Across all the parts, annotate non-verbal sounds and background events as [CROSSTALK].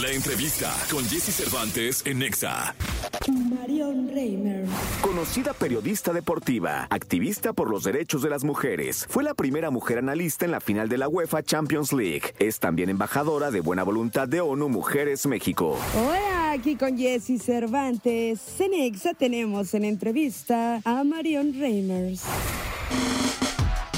La entrevista con Jesse Cervantes en Nexa. Marion Reimer. Conocida periodista deportiva, activista por los derechos de las mujeres, fue la primera mujer analista en la final de la UEFA Champions League. Es también embajadora de buena voluntad de ONU Mujeres México. Hola, aquí con Jesse Cervantes. En Exa tenemos en entrevista a Marion Reimers.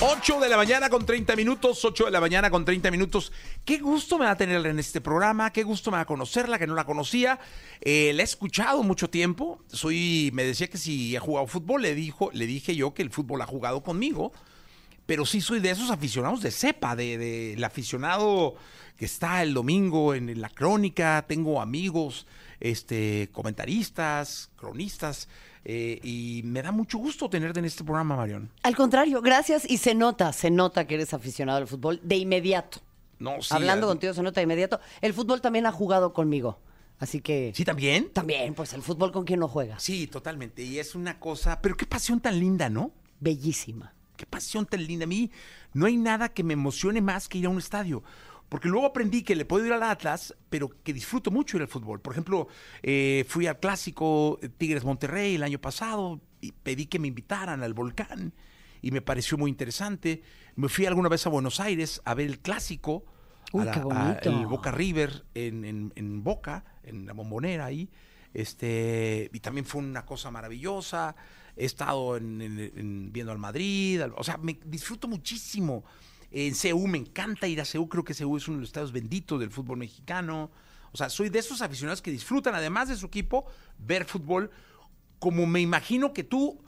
8 de la mañana con 30 minutos, 8 de la mañana con 30 minutos. Qué gusto me da tenerla en este programa, qué gusto me da conocerla, que no la conocía. Eh, la he escuchado mucho tiempo. Soy, me decía que si ha jugado fútbol, le, dijo, le dije yo que el fútbol ha jugado conmigo. Pero sí soy de esos aficionados de cepa, de, de el aficionado que está el domingo en la crónica. Tengo amigos, este, comentaristas, cronistas eh, y me da mucho gusto tenerte en este programa, Marión. Al contrario, gracias. Y se nota, se nota que eres aficionado al fútbol de inmediato. No, sí, Hablando contigo se nota de inmediato. El fútbol también ha jugado conmigo. Así que. ¿Sí también? También, pues el fútbol con quien no juega. Sí, totalmente. Y es una cosa, pero qué pasión tan linda, ¿no? Bellísima. Qué pasión tan linda. A mí no hay nada que me emocione más que ir a un estadio. Porque luego aprendí que le puedo ir al Atlas, pero que disfruto mucho ir al fútbol. Por ejemplo, eh, fui al clásico Tigres Monterrey el año pasado y pedí que me invitaran al volcán y me pareció muy interesante. Me fui alguna vez a Buenos Aires a ver el clásico, Uy, a la- qué a bonito. el Boca River en, en- en Boca, en la bombonera ahí. Este, y también fue una cosa maravillosa. He estado en- en- en- viendo al Madrid, al- o sea, me disfruto muchísimo. En CEU me encanta ir a CEU, creo que CEU es uno de los estados benditos del fútbol mexicano. O sea, soy de esos aficionados que disfrutan, además de su equipo, ver fútbol, como me imagino que tú.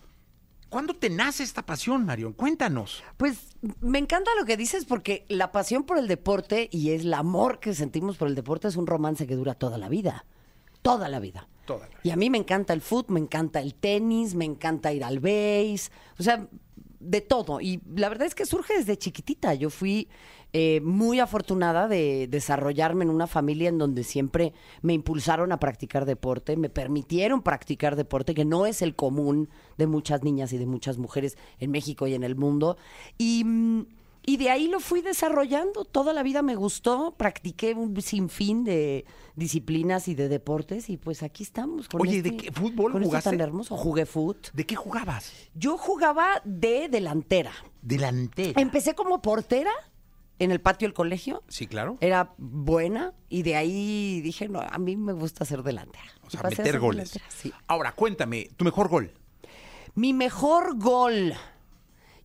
¿Cuándo te nace esta pasión, Marión? Cuéntanos. Pues me encanta lo que dices porque la pasión por el deporte y es el amor que sentimos por el deporte es un romance que dura toda la vida. Toda la vida. Toda la vida. Y a mí me encanta el fútbol, me encanta el tenis, me encanta ir al base, o sea, de todo. Y la verdad es que surge desde chiquitita. Yo fui eh, muy afortunada de desarrollarme en una familia en donde siempre me impulsaron a practicar deporte, me permitieron practicar deporte, que no es el común de muchas niñas y de muchas mujeres en México y en el mundo. Y... y de ahí lo fui desarrollando. Toda la vida me gustó. Practiqué un sinfín de disciplinas y de deportes. Y pues aquí estamos. Con Oye, este- ¿de qué fútbol con esto jugaste? tan hermoso. Jugué fútbol. ¿De qué jugabas? Yo jugaba de delantera. Delantera. Empecé como portera en el patio del colegio. Sí, claro. Era buena. Y de ahí dije, no, a mí me gusta ser delantera. O sea, meter goles. sí. Ahora, cuéntame, tu mejor gol. Mi mejor gol.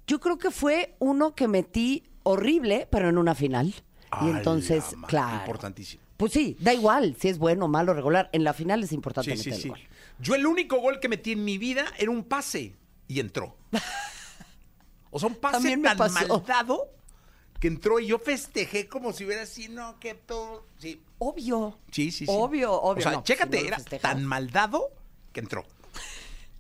Yo creo que fue uno que metí horrible, pero en una final. Y entonces, ma- claro. Importantísimo. Pues sí, da igual si es bueno, malo, regular. En la final es importante Sí, sí, meter sí. el gol. Yo el único gol que metí en mi vida era un pase y entró. [LAUGHS] O sea, un pase También me tan pasó. mal dado que entró y yo festejé como si hubiera así, no, que todo. Sí, Obvio. sí, sí. sí. Obvio, obvio. O sea, no, chécate, no lo era festejas. tan mal dado que entró.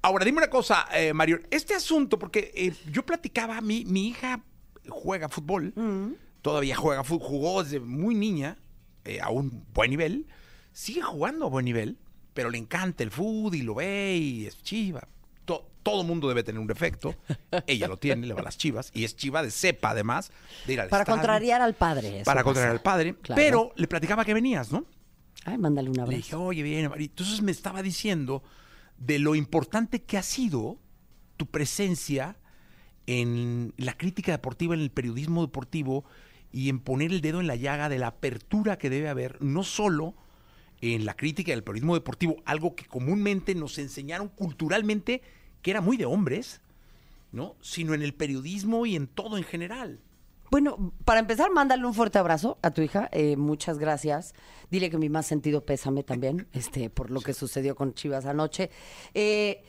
Ahora, dime una cosa, eh, Mario. Este asunto, porque eh, yo platicaba, mi, mi hija juega fútbol, Mm. todavía juega fútbol, jugó desde muy niña eh, a un buen nivel, sigue jugando a buen nivel, pero le encanta el fútbol y lo ve y es chiva. To- todo mundo debe tener un defecto. Ella lo tiene, le va a las chivas y es chiva de cepa además de ir al Para estadio, contrariar al padre. Para pasa. contrariar al padre. Claro. Pero le platicaba que venías, ¿no? Ay, mándale un Le abrazo. dije, oye, bien, Mari. Entonces me estaba diciendo de lo importante que ha sido tu presencia en la crítica deportiva, en el periodismo deportivo y en poner el dedo en la llaga de la apertura que debe haber, no solo en la crítica del periodismo deportivo, algo que comúnmente nos enseñaron culturalmente que era muy de hombres, ¿no? Sino en el periodismo y en todo en general. Bueno, para empezar, mándale un fuerte abrazo a tu hija. eh, muchas gracias. Dile que mi más sentido pésame también, [LAUGHS] este, por lo que sucedió con Chivas anoche. Eh,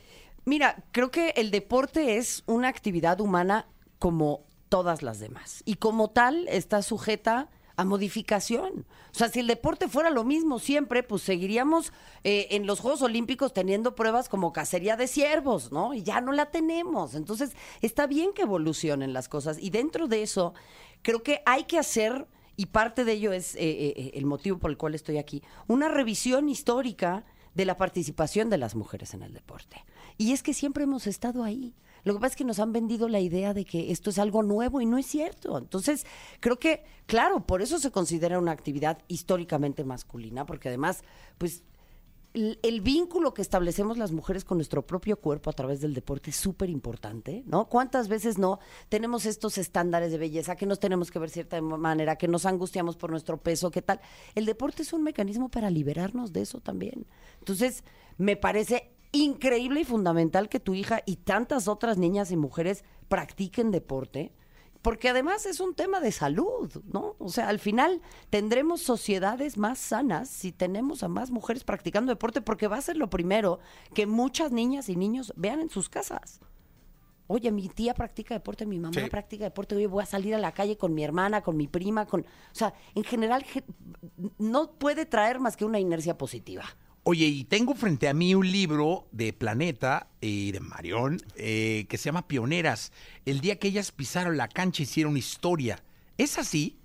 mira, creo que el deporte es una actividad humana como todas las demás. Y como tal, está sujeta a modificación. O sea, si el deporte fuera lo mismo siempre, pues seguiríamos eh, en los Juegos Olímpicos teniendo pruebas como cacería de ciervos, ¿no? Y ya no la tenemos. Entonces, está bien que evolucionen las cosas. Y dentro de eso, creo que hay que hacer, y parte de ello es eh, eh, el motivo por el cual estoy aquí, una revisión histórica de la participación de las mujeres en el deporte. Y es que siempre hemos estado ahí. Lo que pasa es que nos han vendido la idea de que esto es algo nuevo y no es cierto. Entonces, creo que, claro, por eso se considera una actividad históricamente masculina, porque además, pues el, vínculo que establecemos las mujeres con nuestro propio cuerpo a través del deporte es súper importante, ¿no? ¿Cuántas veces no tenemos estos estándares de belleza, que nos tenemos que ver cierta manera, que nos angustiamos por nuestro peso, qué tal? El deporte es un mecanismo para liberarnos de eso también. Entonces, me parece increíble y fundamental que tu hija y tantas otras niñas y mujeres practiquen deporte porque además es un tema de salud, ¿no? O sea, al final tendremos sociedades más sanas si tenemos a más mujeres practicando deporte, porque va a ser lo primero que muchas niñas y niños vean en sus casas. Oye, mi tía practica deporte, mi mamá Sí. practica deporte, oye, voy a salir a la calle con mi hermana, con mi prima, con... O sea, en general ge- no puede traer más que una inercia positiva. Oye, y tengo frente a mí un libro de Planeta y de Marión eh, que se llama Pioneras. El día que ellas pisaron la cancha hicieron historia. ¿Es así?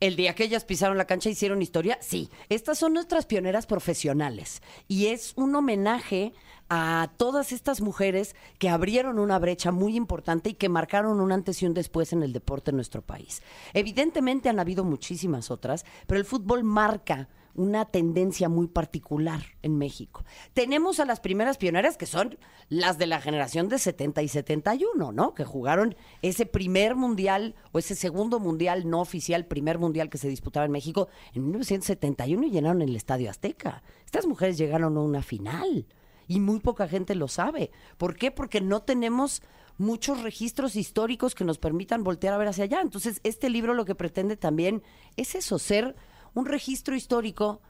El día que ellas pisaron la cancha hicieron historia, sí. Estas son nuestras pioneras profesionales. Y es un homenaje a todas estas mujeres que abrieron una brecha muy importante y que marcaron un antes y un después en el deporte en nuestro país. Evidentemente han habido muchísimas otras, pero el fútbol marca una tendencia muy particular en México. Tenemos a las primeras pioneras que son las de la generación de 70 y 71, ¿no? Que jugaron ese primer mundial o ese segundo mundial no oficial, primer mundial que se disputaba en México en 1971 y llenaron el Estadio Azteca. Estas mujeres llegaron a una final y muy poca gente lo sabe. ¿Por qué? Porque no tenemos muchos registros históricos que nos permitan voltear a ver hacia allá. Entonces, este libro lo que pretende también es eso, ser un registro histórico,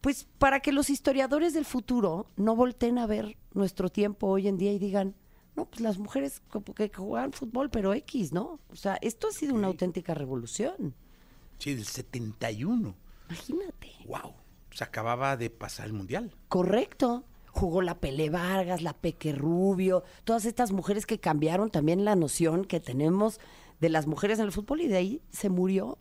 pues para que los historiadores del futuro no volteen a ver nuestro tiempo hoy en día y digan, no, pues las mujeres como que juegan fútbol, pero X, ¿no? O sea, esto ha sido una auténtica revolución. Sí, del 71. Imagínate. ¡Wow! Se acababa de pasar el mundial. Correcto. Jugó la Pele Vargas, la Peque Rubio, todas estas mujeres que cambiaron también la noción que tenemos de las mujeres en el fútbol y de ahí se murió.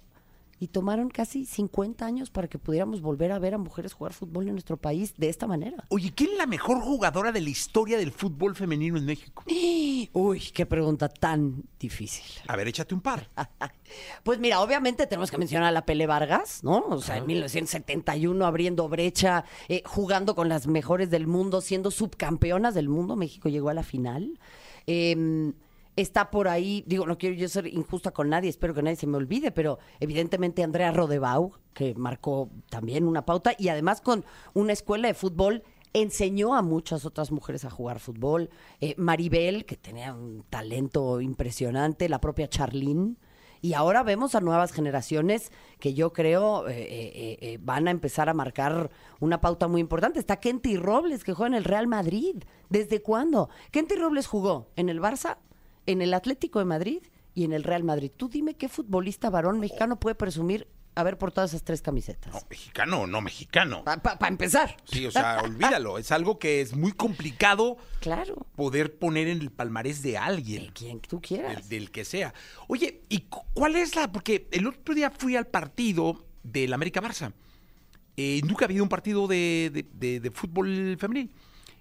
Y tomaron casi 50 años para que pudiéramos volver a ver a mujeres jugar fútbol en nuestro país de esta manera. Oye, ¿quién es la mejor jugadora de la historia del fútbol femenino en México? [GASPS] Uy, qué pregunta tan difícil. A ver, échate un par. [LAUGHS] Pues mira, obviamente tenemos que mencionar a la Pele Vargas, ¿no? O sea, en 1971 abriendo brecha, eh, jugando con las mejores del mundo, siendo subcampeonas del mundo. México llegó a la final. Eh, está por ahí, digo, no quiero yo ser injusta con nadie, espero que nadie se me olvide, pero evidentemente Andrea Rodebau, que marcó también una pauta, y además con una escuela de fútbol enseñó a muchas otras mujeres a jugar fútbol. Eh, Maribel, que tenía un talento impresionante, la propia Charlene. Y ahora vemos a nuevas generaciones que yo creo eh, eh, van a empezar a marcar una pauta muy importante. Está Kenty Robles, que juega en el Real Madrid. ¿Desde cuándo? Kenty Robles jugó en el Barça, en el Atlético de Madrid y en el Real Madrid. Tú dime qué futbolista varón mexicano puede presumir haber portado esas tres camisetas. No, mexicano, no mexicano. Para empezar. Sí, o sea, [LAUGHS] olvídalo. Es algo que es muy complicado Claro. poder poner en el palmarés de De alguien. quien tú quieras. Del, del que sea. Oye, ¿y cu- cuál es la...? Porque el otro día fui al partido del América Barça. Eh, nunca había un partido de, de- de- de fútbol femenil.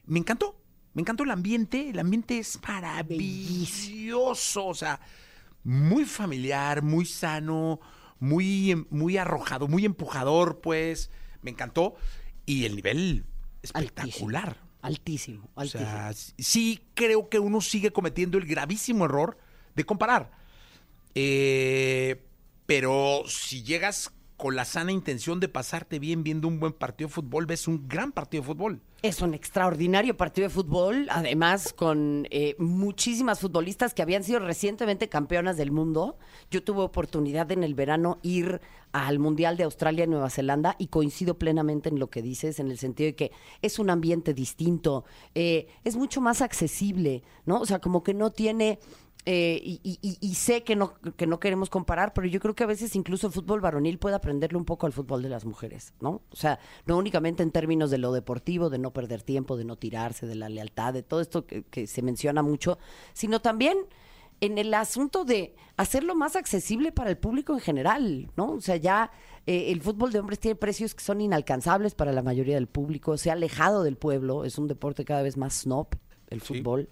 Me encantó. Me encantó el ambiente. El ambiente es maravilloso. O sea, muy familiar, muy sano, muy, em- muy arrojado, muy empujador, pues. Me encantó. Y el nivel espectacular. Altísimo, O altísimo. sea, s- sí creo que uno sigue cometiendo el gravísimo error de comparar. Eh, pero si llegas con la sana intención de pasarte bien viendo un buen partido de fútbol, ves un gran partido de fútbol. Es un extraordinario partido de fútbol, además con eh, muchísimas futbolistas que habían sido recientemente campeonas del mundo. Yo tuve oportunidad en el verano ir al Mundial de Australia y Nueva Zelanda y coincido plenamente en lo que dices, en el sentido de que es un ambiente distinto, eh, es mucho más accesible, ¿no? O sea, como que no tiene... eh, y, y- y- y sé que no, que no queremos comparar, pero yo creo que a veces incluso el fútbol varonil puede aprenderle un poco al fútbol de las mujeres, ¿no? O sea, no únicamente en términos de lo deportivo, de no perder tiempo, de no tirarse, de la lealtad, de todo esto que, que se menciona mucho, sino también en el asunto de hacerlo más accesible para el público en general, ¿no? O sea, ya eh, el fútbol de hombres tiene precios que son inalcanzables para la mayoría del público, se ha alejado del pueblo, es un deporte cada vez más snob, el fútbol.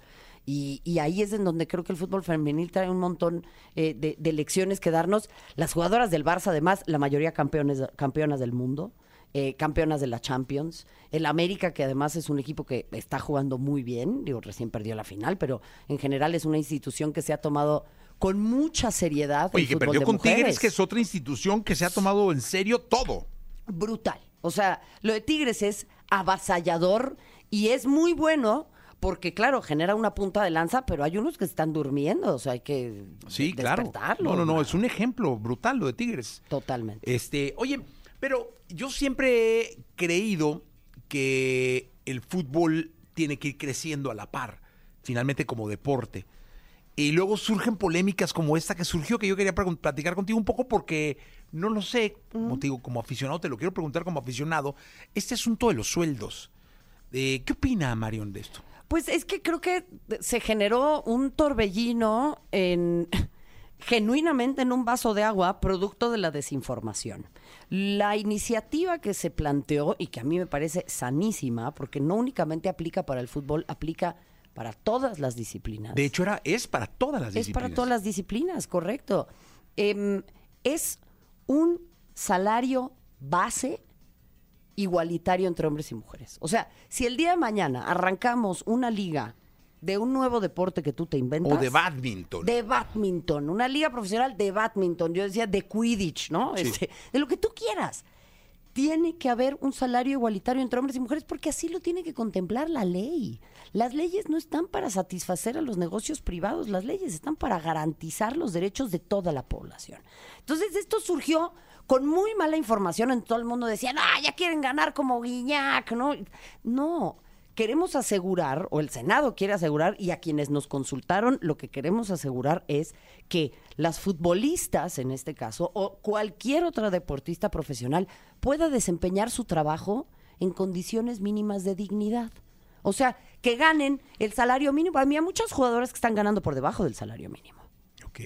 Y, y ahí es en donde creo que el fútbol femenil trae un montón eh, de, de lecciones que darnos. Las jugadoras del Barça, además, la mayoría campeones, campeonas del mundo. eh, campeonas de la Champions. El América, que además es un equipo que está jugando muy bien, digo, recién perdió la final, pero en general es una institución que se ha tomado con mucha seriedad. el Oye, que fútbol perdió de con Tigres, que es otra institución que se ha tomado en serio todo. brutal. O sea, lo de Tigres es avasallador y es muy bueno porque, claro, genera una punta de lanza, pero hay unos que están durmiendo, o sea, hay que Sí, claro. despertarlos, No, no, no, mano. es un ejemplo brutal lo de Tigres. Totalmente. Este, oye, pero yo siempre he creído que el fútbol tiene que ir creciendo a la par, finalmente como deporte. Y luego surgen polémicas como esta que surgió, que yo quería platicar contigo un poco porque no lo sé, como te digo, como aficionado, te lo quiero preguntar como aficionado, este asunto de los sueldos. Eh, ¿Qué opina Marion de esto? Pues es que creo que se generó un torbellino en [LAUGHS] genuinamente en un vaso de agua producto de la desinformación. La iniciativa que se planteó y que a mí me parece sanísima porque no únicamente aplica para el fútbol, aplica para todas las disciplinas. De hecho, era, es para todas las Es disciplinas. para todas las disciplinas, correcto. Em, es un salario base igualitario entre hombres y mujeres. O sea, si el día de mañana arrancamos una liga de un nuevo deporte que tú te inventas. O de badminton. De badminton, una liga profesional de badminton. Yo decía de Quidditch, ¿no? Sí. Este, de lo que tú quieras. Tiene que haber un salario igualitario entre hombres y mujeres porque así lo tiene que contemplar la ley. Las leyes no están para satisfacer a los negocios privados, las leyes están para garantizar los derechos de toda la población. Entonces esto surgió con muy mala información en todo el mundo. Decían, ah, ya quieren ganar como Guiñac, ¿no? No, queremos asegurar, o el Senado quiere asegurar, y a quienes nos consultaron, lo que queremos asegurar es que las futbolistas, en este caso, o cualquier otra deportista profesional, pueda desempeñar su trabajo en condiciones mínimas de dignidad. O sea, que ganen el salario mínimo. A mí hay muchos jugadores que están ganando por debajo del salario mínimo. Ok.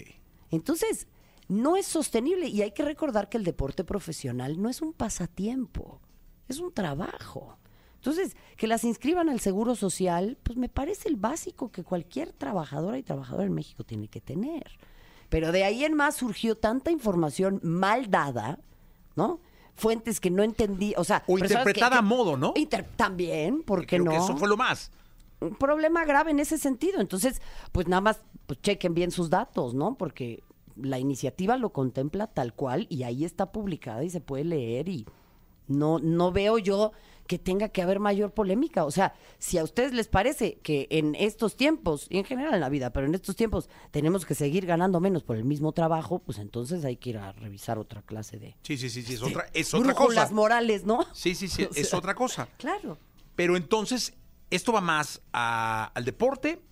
Entonces, no es sostenible y hay que recordar que el deporte profesional no es un pasatiempo, es un trabajo. Entonces, que las inscriban al Seguro Social, pues me parece el básico que cualquier trabajadora y trabajador en México tiene que tener. Pero de ahí en más surgió tanta información mal dada, ¿no? Fuentes que no entendí, o sea... O que- interpretada que- a modo, ¿no? Inter- también, ¿por qué Creo no? que eso fue lo más. un problema grave en ese sentido. Entonces, pues nada más pues chequen bien sus datos, ¿no? Porque la iniciativa lo contempla tal cual y ahí está publicada y se puede leer y no no veo yo que tenga que haber mayor polémica. O sea, si a ustedes les parece que en estos tiempos, y en general en la vida, pero en estos tiempos tenemos que seguir ganando menos por el mismo trabajo, pues entonces hay que ir a revisar otra clase de Sí, sí, sí, sí, es otra, es otra cosa. morales, ¿no? Sí, sí, sí, [LAUGHS] O es otra cosa. Claro. Pero entonces, esto va más a- al deporte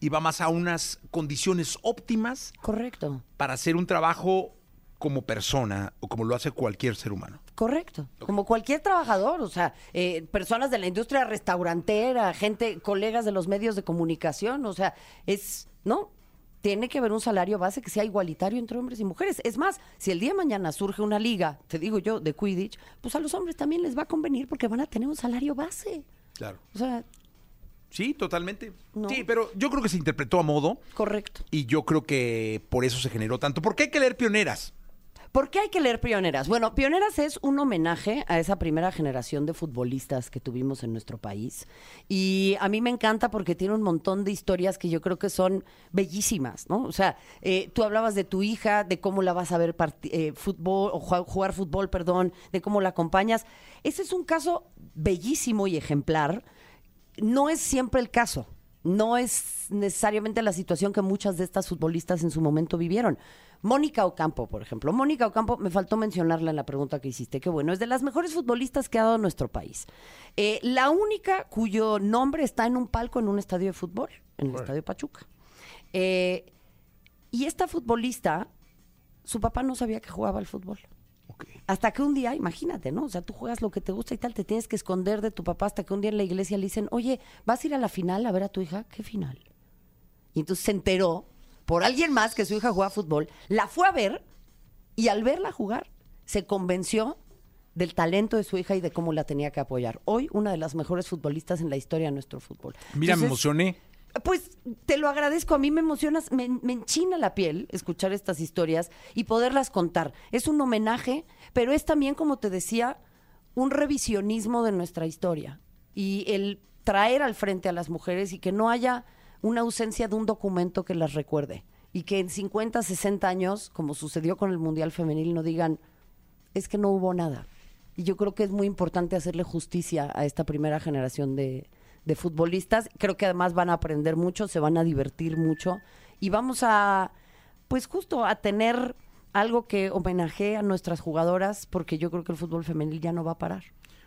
y va más a unas condiciones óptimas Correcto. para hacer un trabajo como persona o como lo hace cualquier ser humano. Correcto. Como cualquier trabajador, o sea, eh, personas de la industria restaurantera, gente, colegas de los medios de comunicación, o sea, es, ¿no? Tiene que haber un salario base que sea igualitario entre hombres y mujeres. Es más, si el día de mañana surge una liga, te digo yo, de Quidditch, pues a los hombres también les va a convenir porque van a tener un salario base. Claro. O sea, Sí, totalmente. No. Sí, pero yo creo que se interpretó a modo correcto. y yo creo que por eso se generó tanto. ¿Por qué hay que leer pioneras? ¿Por qué hay que leer Pioneras? Bueno, Pioneras es un homenaje a esa primera generación de futbolistas que tuvimos en nuestro país. Y a mí me encanta porque tiene un montón de historias que yo creo que son bellísimas, ¿no? O sea, eh, tú hablabas de tu hija, de cómo la vas a ver eh, fútbol, o jugar fútbol, perdón, de cómo la acompañas. Ese es un caso bellísimo y ejemplar. No es siempre el caso. No es necesariamente la situación que muchas de estas futbolistas en su momento vivieron. Mónica Ocampo, por ejemplo. Mónica Ocampo, me faltó mencionarla en la pregunta que hiciste, que bueno, es de las mejores futbolistas que ha dado nuestro país. Eh, la única cuyo nombre está en un palco en un estadio de fútbol, en el Estadio Pachuca. Eh, y esta futbolista, su papá no sabía que jugaba al fútbol. Hasta que un día, imagínate, ¿no? O sea, tú juegas lo que te gusta y tal, te tienes que esconder de tu papá hasta que un día en la iglesia le dicen, oye, ¿vas a ir a la final a ver a tu hija? ¿Qué final? Y entonces se enteró por alguien más que su hija jugaba fútbol, la fue a ver y al verla jugar se convenció del talento de su hija y de cómo la tenía que apoyar. Hoy una de las mejores futbolistas en la historia de nuestro fútbol. Mira, me emocioné. Pues te lo agradezco, a mí me emocionas, me, me enchina la piel escuchar estas historias y poderlas contar. Es un homenaje, pero es también, como te decía, un revisionismo de nuestra historia y el traer al frente a las mujeres y que no haya una ausencia de un documento que las recuerde y que en 50, 60 años, como sucedió con el Mundial Femenil, no digan, es que no hubo nada. Y yo creo que es muy importante hacerle justicia a esta primera generación de, de futbolistas. Creo que además van a aprender mucho, se van a divertir mucho y vamos a, pues justo a tener algo que homenajee a nuestras jugadoras porque yo creo que el fútbol femenil ya no va a parar.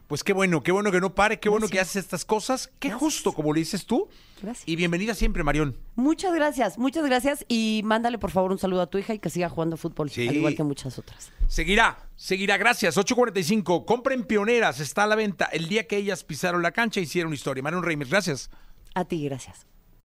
Pues qué bueno, qué bueno que no pare, qué bueno que haces estas cosas. Qué Gracias. justo, como le dices tú. Gracias. Y bienvenida siempre, Marión. Muchas gracias, muchas gracias y mándale por favor un saludo a tu hija y que siga jugando fútbol, Sí. al igual que muchas otras. Seguirá, seguirá, gracias. 8.45, compren pioneras, está a la venta. El día que ellas pisaron la cancha hicieron historia. Marión Reimers, gracias. A ti, gracias.